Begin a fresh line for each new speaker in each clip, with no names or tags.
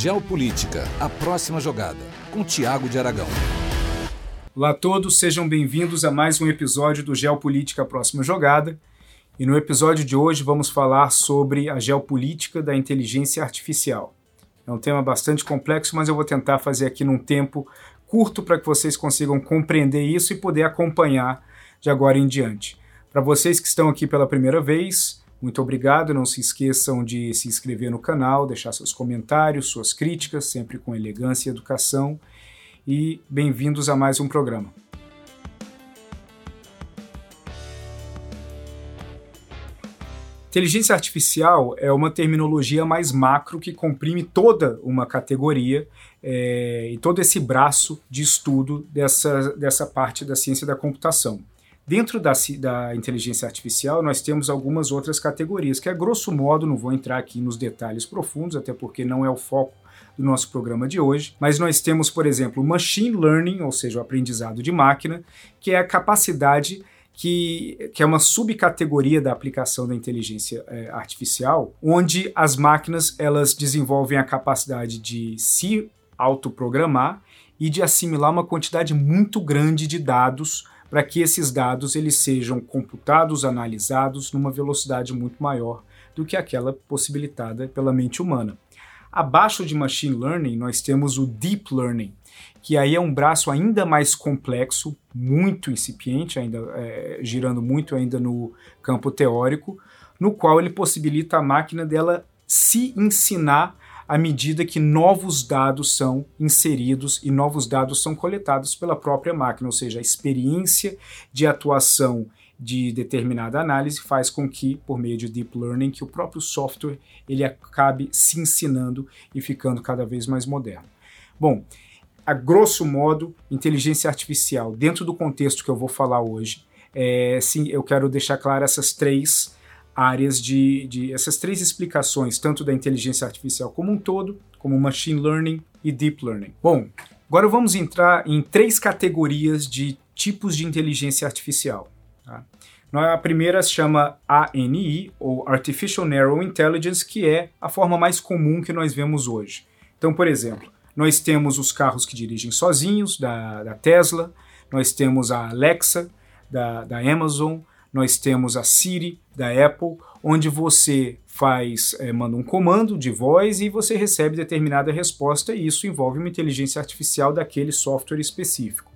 Geopolítica, a próxima jogada, com Tiago de Aragão.
Olá a todos, sejam bem-vindos a mais um episódio do Geopolítica, a próxima jogada. E no episódio de hoje vamos falar sobre a geopolítica da inteligência artificial. É um tema bastante complexo, mas eu vou tentar fazer aqui num tempo curto para que vocês consigam compreender isso e poder acompanhar de agora em diante. Para vocês que estão aqui pela primeira vez, muito obrigado. Não se esqueçam de se inscrever no canal, deixar seus comentários, suas críticas, sempre com elegância e educação. E bem-vindos a mais um programa. Inteligência artificial é uma terminologia mais macro que comprime toda uma categoria é, e todo esse braço de estudo dessa, dessa parte da ciência da computação. Dentro da, da, inteligência artificial, nós temos algumas outras categorias, que a grosso modo, não vou entrar aqui nos detalhes profundos, até porque não é o foco do nosso programa de hoje, mas nós temos, por exemplo, machine learning, ou seja, o aprendizado de máquina, que é a capacidade que, que é uma subcategoria da aplicação da inteligência é, artificial, onde as máquinas elas desenvolvem a capacidade de se autoprogramar e de assimilar uma quantidade muito grande de dados para que esses dados eles sejam computados, analisados numa velocidade muito maior do que aquela possibilitada pela mente humana. Abaixo de machine learning, nós temos o deep learning, que aí é um braço ainda mais complexo, muito incipiente, ainda é, girando muito ainda no campo teórico, no qual ele possibilita a máquina dela se ensinar à medida que novos dados são inseridos e novos dados são coletados pela própria máquina, ou seja, a experiência de atuação de determinada análise faz com que, por meio de deep learning, que o próprio software ele acabe se ensinando e ficando cada vez mais moderno. Bom, a grosso modo, inteligência artificial, dentro do contexto que eu vou falar hoje, é, sim, eu quero deixar claro essas três áreas de, de essas três explicações, tanto da inteligência artificial como um todo, como machine learning e deep learning. Bom, agora vamos entrar em três categorias de tipos de inteligência artificial. Tá? A primeira se chama ANI, ou Artificial Narrow Intelligence, que é a forma mais comum que nós vemos hoje. Então, por exemplo, nós temos os carros que dirigem sozinhos, da, da Tesla, nós temos a Alexa, da, da Amazon, nós temos a Siri da Apple, onde você faz, é, manda um comando de voz e você recebe determinada resposta, e isso envolve uma inteligência artificial daquele software específico.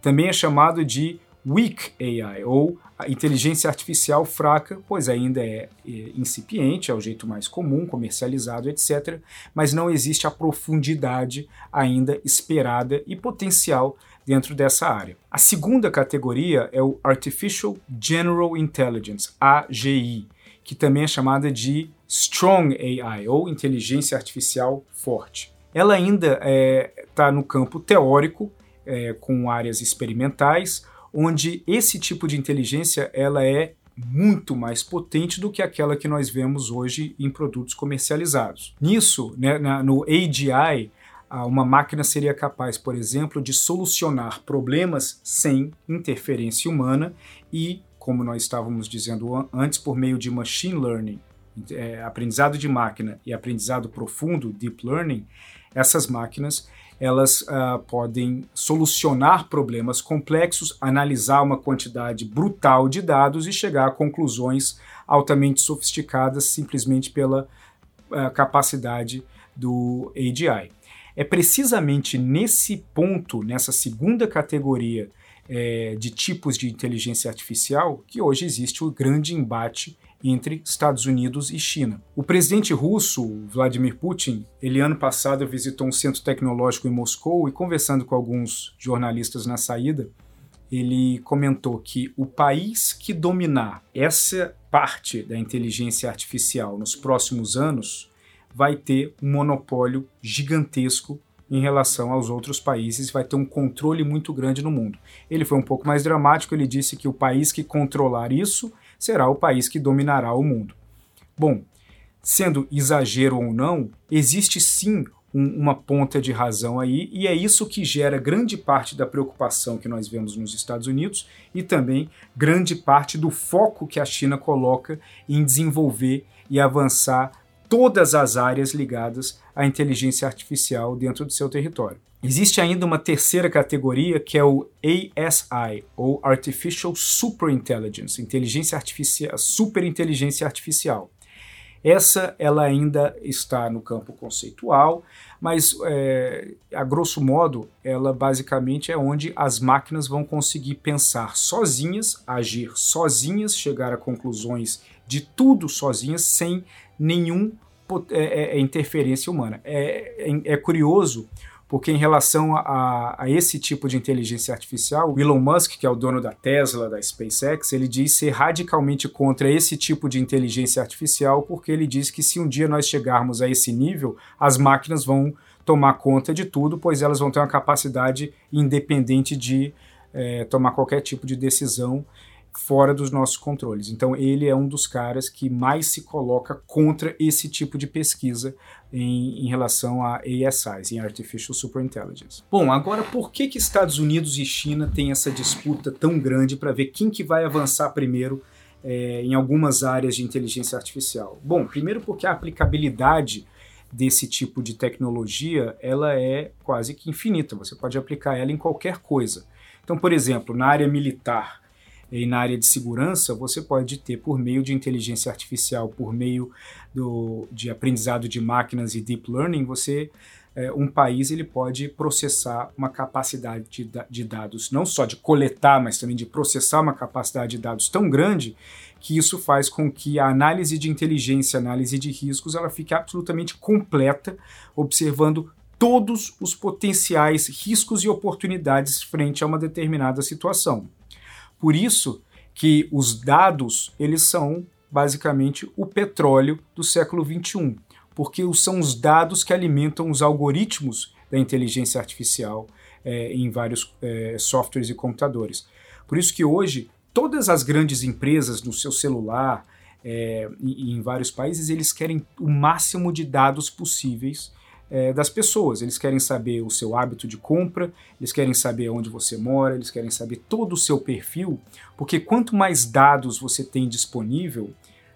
Também é chamado de Weak AI, ou inteligência artificial fraca, pois ainda é, é incipiente, é o jeito mais comum, comercializado, etc., mas não existe a profundidade ainda esperada e potencial dentro dessa área. A segunda categoria é o Artificial General Intelligence, AGI, que também é chamada de Strong AI, ou inteligência artificial forte. Ela ainda está é, tá no campo teórico, é, com áreas experimentais, onde esse tipo de inteligência ela é muito mais potente do que aquela que nós vemos hoje em produtos comercializados. Nisso, né, na, no AGI, uma máquina seria capaz, por exemplo, de solucionar problemas sem interferência humana e, como nós estávamos dizendo antes, por meio de machine learning, é, aprendizado de máquina e aprendizado profundo, deep learning, essas máquinas elas uh, podem solucionar problemas complexos, analisar uma quantidade brutal de dados e chegar a conclusões altamente sofisticadas simplesmente pela uh, capacidade do AGI. É precisamente nesse ponto, nessa segunda categoria é, de tipos de inteligência artificial, que hoje existe o grande embate entre Estados Unidos e China. O presidente russo, Vladimir Putin, ele ano passado visitou um centro tecnológico em Moscou e conversando com alguns jornalistas na saída, ele comentou que o país que dominar essa parte da inteligência artificial nos próximos anos vai ter um monopólio gigantesco em relação aos outros países, vai ter um controle muito grande no mundo. Ele foi um pouco mais dramático, ele disse que o país que controlar isso será o país que dominará o mundo. Bom, sendo exagero ou não, existe sim um, uma ponta de razão aí, e é isso que gera grande parte da preocupação que nós vemos nos Estados Unidos e também grande parte do foco que a China coloca em desenvolver e avançar todas as áreas ligadas à inteligência artificial dentro do seu território. Existe ainda uma terceira categoria que é o ASI, ou Artificial Superintelligence, inteligência artificial, superinteligência artificial. Essa ela ainda está no campo conceitual, mas é, a grosso modo ela basicamente é onde as máquinas vão conseguir pensar sozinhas, agir sozinhas, chegar a conclusões de tudo sozinhas, sem nenhum é, é, é, interferência humana. É, é, é, curioso porque em relação a, a, esse tipo de inteligência artificial, o Elon Musk, que é o dono da Tesla, da SpaceX, ele diz ser radicalmente contra esse tipo de inteligência artificial, porque ele diz que se um dia nós chegarmos a esse nível, as máquinas vão tomar conta de tudo, pois elas vão ter uma capacidade independente de é, tomar qualquer tipo de decisão fora dos nossos controles. Então ele é um dos caras que mais se coloca contra esse tipo de pesquisa em, em relação a ASIs, em Artificial Superintelligence. Bom, agora por que, que Estados Unidos e China têm essa disputa tão grande para ver quem que vai avançar primeiro é, em algumas áreas de inteligência artificial? Bom, primeiro porque a aplicabilidade desse tipo de tecnologia ela é quase que infinita. Você pode aplicar ela em qualquer coisa. Então, por exemplo, na área militar, e na área de segurança, você pode ter, por meio de inteligência artificial, por meio do, de aprendizado de máquinas e deep learning, você é, um país ele pode processar uma capacidade de, de, dados, não só de coletar, mas também de processar uma capacidade de dados tão grande que isso faz com que a análise de inteligência, análise de riscos, ela fique absolutamente completa, observando todos os potenciais riscos e oportunidades frente a uma determinada situação. Por isso que os dados, eles são basicamente o petróleo do século 21, porque são os dados que alimentam os algoritmos da inteligência artificial é, em vários é, softwares e computadores. Por isso que hoje todas as grandes empresas no seu celular é, e, e em vários países eles querem o máximo de dados possíveis é, das pessoas. Eles querem saber o seu hábito de compra, eles querem saber onde você mora, eles querem saber todo o seu perfil, porque quanto mais dados você tem disponível,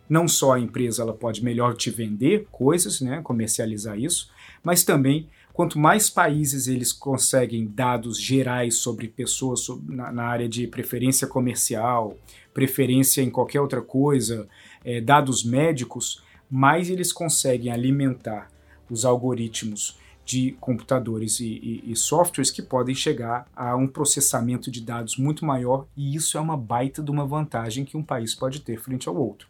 não só a empresa ela pode melhor te vender coisas, né, comercializar isso, mas também quanto mais países eles conseguem dados gerais sobre pessoas sobre, na, na, área de preferência comercial, preferência em qualquer outra coisa, é, dados médicos, mais eles conseguem alimentar os algoritmos de computadores e, e, e, softwares que podem chegar a um processamento de dados muito maior, e isso é uma baita de uma vantagem que um país pode ter frente ao outro.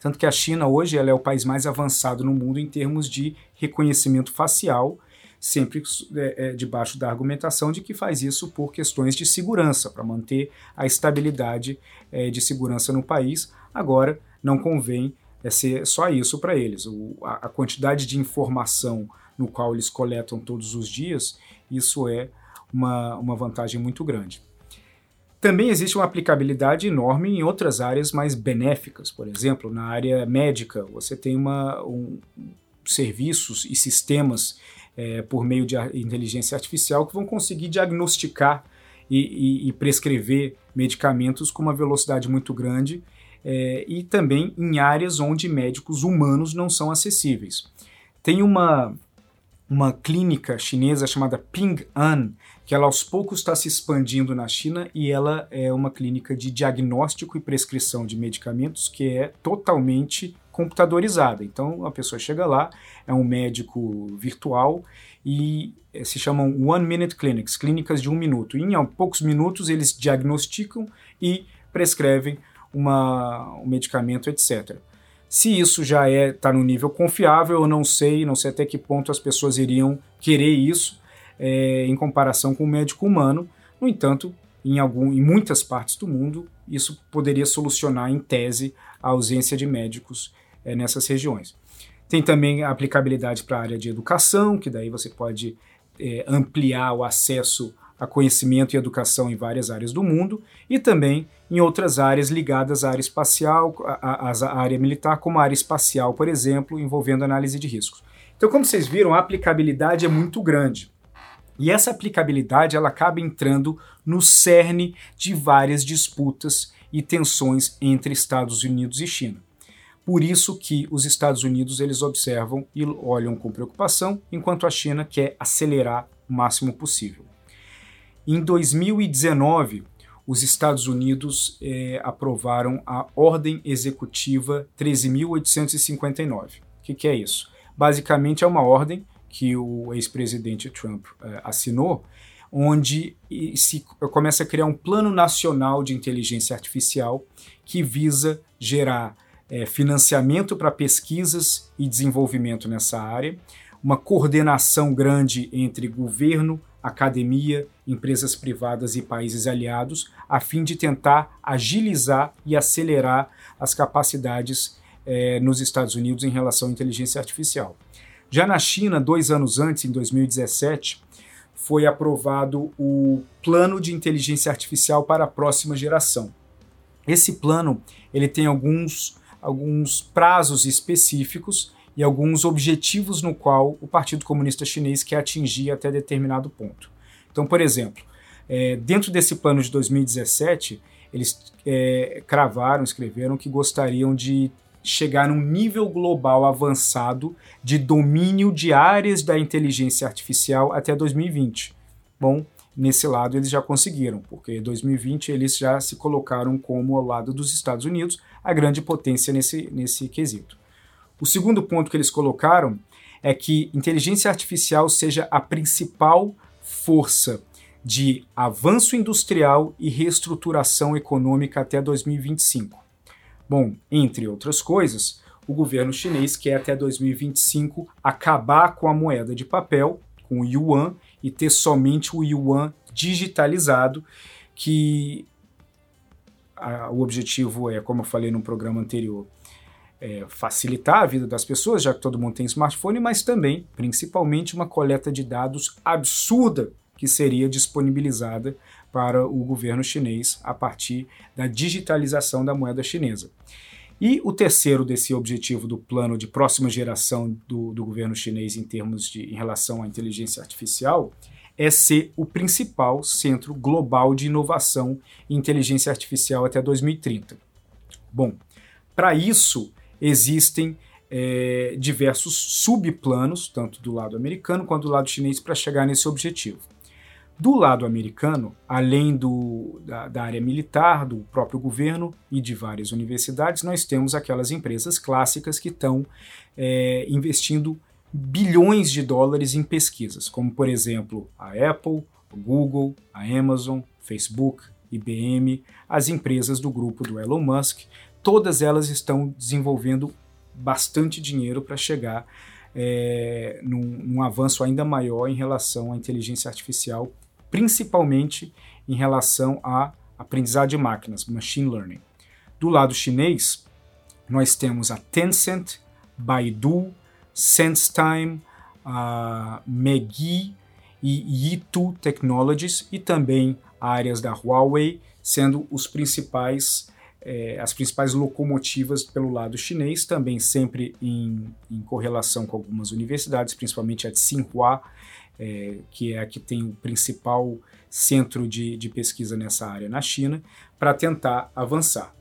Tanto que a China hoje ela é o país mais avançado no mundo em termos de reconhecimento facial, sempre é, é, debaixo da argumentação de que faz isso por questões de segurança, para manter a estabilidade é, de segurança no país. Agora, não convém é ser só isso para eles. O, a, a, quantidade de informação no qual eles coletam todos os dias, isso é uma, uma vantagem muito grande. Também existe uma aplicabilidade enorme em outras áreas mais benéficas. Por exemplo, na área médica, você tem uma, um, serviços e sistemas é, por meio de inteligência artificial que vão conseguir diagnosticar e, e, e prescrever medicamentos com uma velocidade muito grande é, e também em áreas onde médicos humanos não são acessíveis. Tem uma, uma clínica chinesa chamada Ping An, que ela aos poucos está se expandindo na China e ela é uma clínica de diagnóstico e prescrição de medicamentos que é totalmente computadorizada. Então a pessoa chega lá, é um médico virtual e é, se chamam One Minute Clinics, clínicas de um minuto. E em poucos minutos eles diagnosticam e prescrevem uma, um medicamento, etc. Se isso já está é, tá no nível confiável, eu não sei, não sei até que ponto as pessoas iriam querer isso é, em comparação com o médico humano. No entanto, em, algum, em muitas partes do mundo, isso poderia solucionar, em tese, a ausência de médicos é, nessas regiões. Tem também a aplicabilidade para a área de educação, que daí você pode é, ampliar o acesso a conhecimento e educação em várias áreas do mundo e também em outras áreas ligadas à área espacial, à, à área militar, como a área espacial, por exemplo, envolvendo análise de riscos. Então, como vocês viram, a aplicabilidade é muito grande. E essa aplicabilidade ela acaba entrando no cerne de várias disputas e tensões entre Estados Unidos e China. Por isso que os Estados Unidos eles observam e olham com preocupação, enquanto a China quer acelerar o máximo possível. Em 2019, os Estados Unidos eh, aprovaram a Ordem Executiva 13.859. O que, que, é isso? Basicamente é uma ordem que o ex-presidente Trump eh, assinou, onde se começa a criar um plano nacional de inteligência artificial que visa gerar eh, financiamento para pesquisas e desenvolvimento nessa área, uma coordenação grande entre governo, academia, empresas privadas e países aliados, a fim de tentar agilizar e acelerar as capacidades eh, nos Estados Unidos em relação à inteligência artificial. Já na China, dois anos antes, em 2017, foi aprovado o Plano de Inteligência Artificial para a Próxima Geração. Esse plano ele tem alguns, alguns prazos específicos e alguns objetivos no qual o Partido Comunista Chinês quer atingir até determinado ponto. Então, por exemplo, é, dentro desse plano de 2017, eles é, cravaram, escreveram que gostariam de chegar num nível global avançado de domínio de áreas da inteligência artificial até 2020. Bom, nesse lado eles já conseguiram, porque em 2020 eles já se colocaram como ao lado dos Estados Unidos a grande potência nesse, nesse quesito. O segundo ponto que eles colocaram é que inteligência artificial seja a principal força de avanço industrial e reestruturação econômica até 2025. Bom, entre outras coisas, o governo chinês quer até 2025 acabar com a moeda de papel, com o yuan, e ter somente o yuan digitalizado, que a, o objetivo é, como eu falei no programa anterior, é, facilitar a vida das pessoas, já que todo mundo tem smartphone, mas também, principalmente, uma coleta de dados absurda que seria disponibilizada para o governo chinês a partir da digitalização da moeda chinesa. E o terceiro desse objetivo do plano de próxima geração do, do governo chinês em termos de em relação à inteligência artificial é ser o principal centro global de inovação em inteligência artificial até 2030. Bom, para isso, existem é, diversos subplanos, tanto do lado americano quanto do lado chinês, para chegar nesse objetivo. Do lado americano, além do, da, da, área militar, do próprio governo e de várias universidades, nós temos aquelas empresas clássicas que estão é, investindo bilhões de dólares em pesquisas, como por exemplo a Apple, o Google, a Amazon, Facebook, IBM, as empresas do grupo do Elon Musk, todas elas estão desenvolvendo bastante dinheiro para chegar é, num, num, avanço ainda maior em relação à inteligência artificial, principalmente em relação à aprendizagem de máquinas, machine learning. Do lado chinês, nós temos a Tencent, Baidu, SenseTime, a Megee e Yitu Technologies e também áreas da Huawei, sendo os principais é, as principais locomotivas pelo lado chinês, também sempre em, em correlação com algumas universidades, principalmente a de Tsinghua, é, que é a que tem o principal centro de, de pesquisa nessa área na China, para tentar avançar.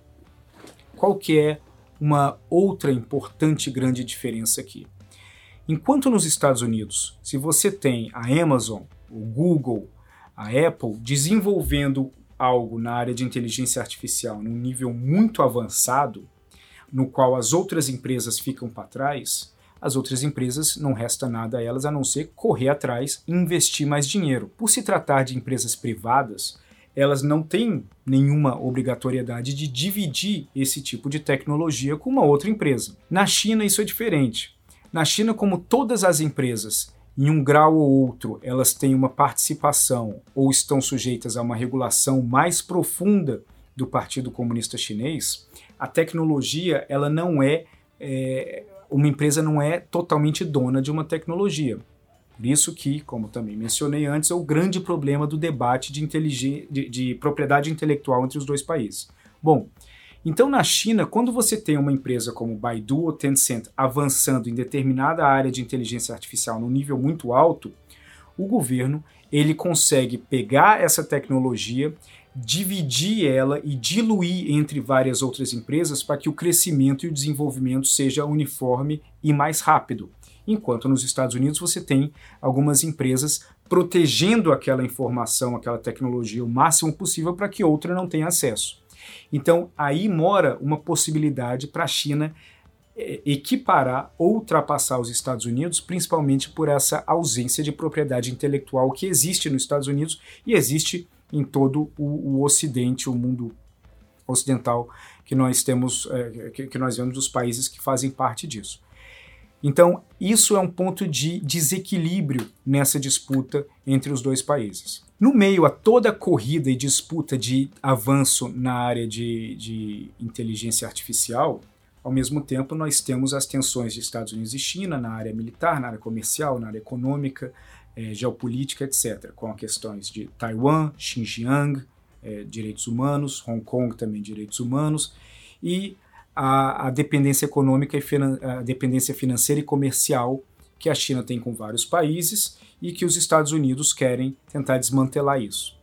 Qual que é uma outra importante grande diferença aqui? Enquanto nos Estados Unidos, se você tem a Amazon, o Google, a Apple desenvolvendo algo na área de inteligência artificial num nível muito avançado, no qual as outras empresas ficam para trás, as outras empresas não resta nada a elas a não ser correr atrás e investir mais dinheiro. Por se tratar de empresas privadas, elas não têm nenhuma obrigatoriedade de dividir esse tipo de tecnologia com uma outra empresa. Na China isso é diferente. Na China, como todas as empresas em um grau ou outro, elas têm uma participação ou estão sujeitas a uma regulação mais profunda do Partido Comunista Chinês, a tecnologia ela não é, é uma empresa não é totalmente dona de uma tecnologia. Por isso que, como também mencionei antes, é o grande problema do debate de, de, de propriedade intelectual entre os dois países. Bom, então, na China, quando você tem uma empresa como Baidu ou Tencent avançando em determinada área de inteligência artificial num nível muito alto, o governo ele consegue pegar essa tecnologia, dividir ela e diluir entre várias outras empresas para que o crescimento e o desenvolvimento seja uniforme e mais rápido. Enquanto nos Estados Unidos você tem algumas empresas protegendo aquela informação, aquela tecnologia o máximo possível para que outra não tenha acesso. Então aí mora uma possibilidade para a China é, equiparar ou ultrapassar os Estados Unidos, principalmente por essa ausência de propriedade intelectual que existe nos Estados Unidos e existe em todo o, o Ocidente, o mundo ocidental que nós temos, é, que, que nós vemos dos países que fazem parte disso. Então, isso é um ponto de desequilíbrio nessa disputa entre os dois países. No meio a toda a corrida e disputa de avanço na área de, de inteligência artificial, ao mesmo tempo nós temos as tensões de Estados Unidos e China na área militar, na área comercial, na área econômica, é, geopolítica, etc., com questões de Taiwan, Xinjiang, é, direitos humanos, Hong Kong também direitos humanos, e a, a dependência econômica e a dependência financeira e comercial que a China tem com vários países e que os Estados Unidos querem tentar desmantelar isso.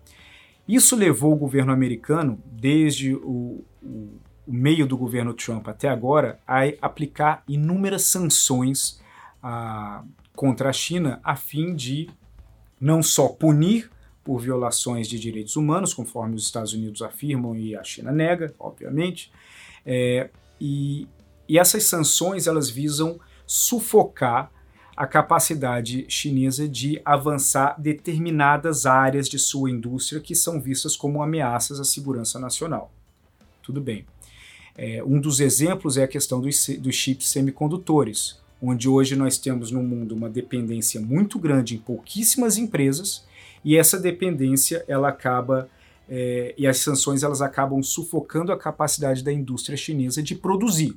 Isso levou o governo americano, desde o, o, o meio do governo Trump até agora, a aplicar inúmeras sanções a, contra a China a fim de não só punir por violações de direitos humanos, conforme os Estados Unidos afirmam e a China nega, obviamente, é, e, e essas sanções elas visam sufocar a capacidade chinesa de avançar determinadas áreas de sua indústria que são vistas como ameaças à segurança nacional. Tudo bem. É, um dos exemplos é a questão dos, dos chips semicondutores, onde hoje nós temos no mundo uma dependência muito grande em pouquíssimas empresas e essa dependência ela acaba é, e as sanções elas acabam sufocando a capacidade da indústria chinesa de produzir.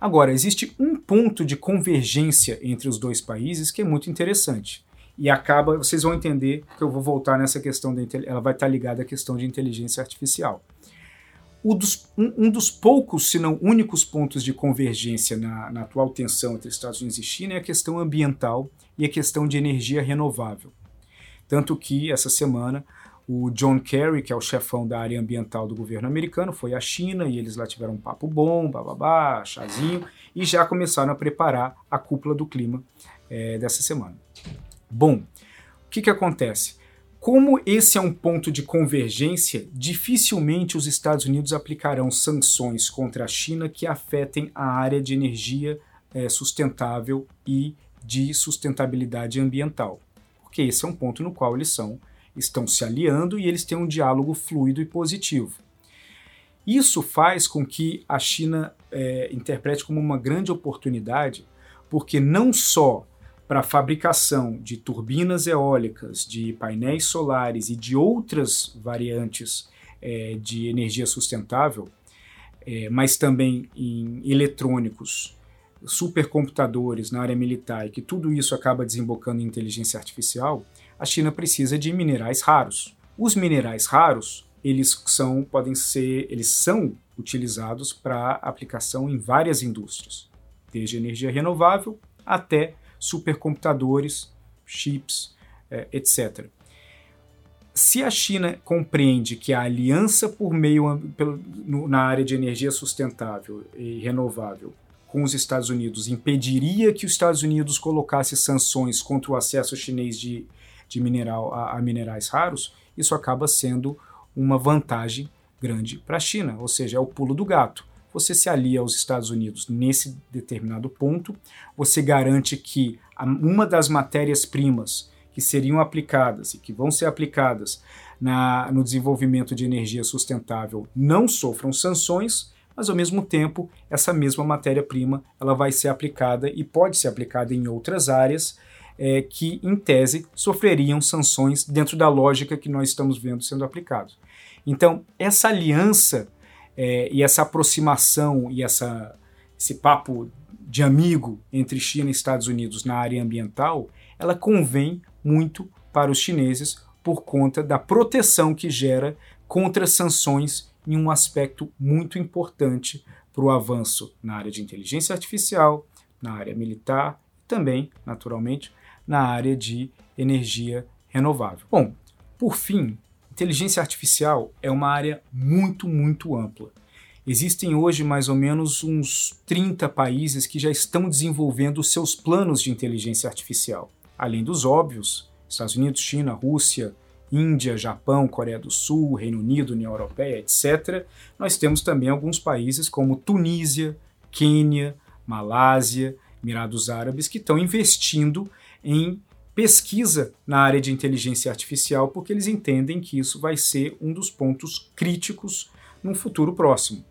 Agora, existe um ponto de convergência entre os dois países que é muito interessante. E acaba, vocês vão entender que eu vou voltar nessa questão, da, ela vai estar ligada à questão de inteligência artificial. Dos, um, um, dos poucos, se não únicos pontos de convergência na, na atual tensão entre Estados Unidos e China é a questão ambiental e a questão de energia renovável. Tanto que, essa semana, o John Kerry, que é o chefão da área ambiental do governo americano, foi à China e eles lá tiveram um papo bom, bababá, chazinho, e já começaram a preparar a cúpula do clima é, dessa semana. Bom, o que, que acontece? Como esse é um ponto de convergência, dificilmente os Estados Unidos aplicarão sanções contra a China que afetem a área de energia é, sustentável e de sustentabilidade ambiental, porque esse é um ponto no qual eles são estão se aliando e eles têm um diálogo fluido e positivo. Isso faz com que a China é, interprete como uma grande oportunidade, porque não só para a fabricação de turbinas eólicas, de painéis solares e de outras variantes é, de energia sustentável, é, mas também em eletrônicos, supercomputadores na área militar e que tudo isso acaba desembocando em inteligência artificial, a China precisa de minerais raros. Os minerais raros, eles são podem ser, eles são utilizados para aplicação em várias indústrias, desde energia renovável até supercomputadores, chips, é, etc. Se a China compreende que a aliança por meio na área de energia sustentável e renovável com os Estados Unidos impediria que os Estados Unidos colocasse sanções contra o acesso chinês de de mineral a, a minerais raros, isso acaba sendo uma vantagem grande para a China, ou seja, é o pulo do gato. Você se alia aos Estados Unidos nesse determinado ponto, você garante que uma das matérias-primas que seriam aplicadas e que vão ser aplicadas na, no desenvolvimento de energia sustentável não sofram sanções, mas ao mesmo tempo essa mesma matéria-prima ela vai ser aplicada e pode ser aplicada em outras áreas é, que, em tese, sofreriam sanções dentro da lógica que nós estamos vendo sendo aplicado. Então, essa aliança é, e essa aproximação e essa, esse papo de amigo entre China e Estados Unidos na área ambiental, ela convém muito para os chineses por conta da proteção que gera contra sanções em um aspecto muito importante para o avanço na área de inteligência artificial, na área militar, também, naturalmente, na área de energia renovável. Bom, por fim, inteligência artificial é uma área muito, muito ampla. Existem hoje mais ou menos uns 30 países que já estão desenvolvendo seus planos de inteligência artificial. Além dos óbvios, Estados Unidos, China, Rússia, Índia, Japão, Coreia do Sul, Reino Unido, União Europeia, etc., nós temos também alguns países como Tunísia, Quênia, Malásia, Emirados Árabes, que estão investindo em pesquisa na área de inteligência artificial, porque eles entendem que isso vai ser um dos pontos críticos num futuro próximo.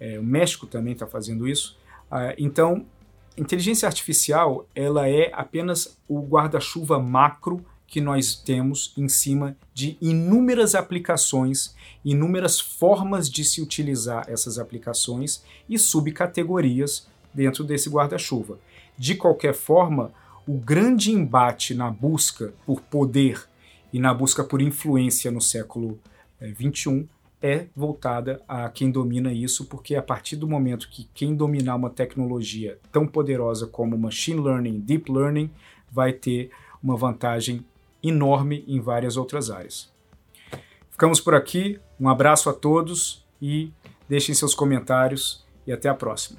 É, o México também está fazendo isso. Ah, então, inteligência artificial ela é apenas o guarda-chuva macro que nós temos em cima de inúmeras aplicações, inúmeras formas de se utilizar essas aplicações e subcategorias dentro desse guarda-chuva. De qualquer forma, o grande embate na busca por poder e na busca por influência no século XXI eh, é voltada a quem domina isso, porque a partir do momento que quem dominar uma tecnologia tão poderosa como machine learning, deep learning, vai ter uma vantagem enorme em várias outras áreas. Ficamos por aqui, um abraço a todos e deixem seus comentários e até a próxima.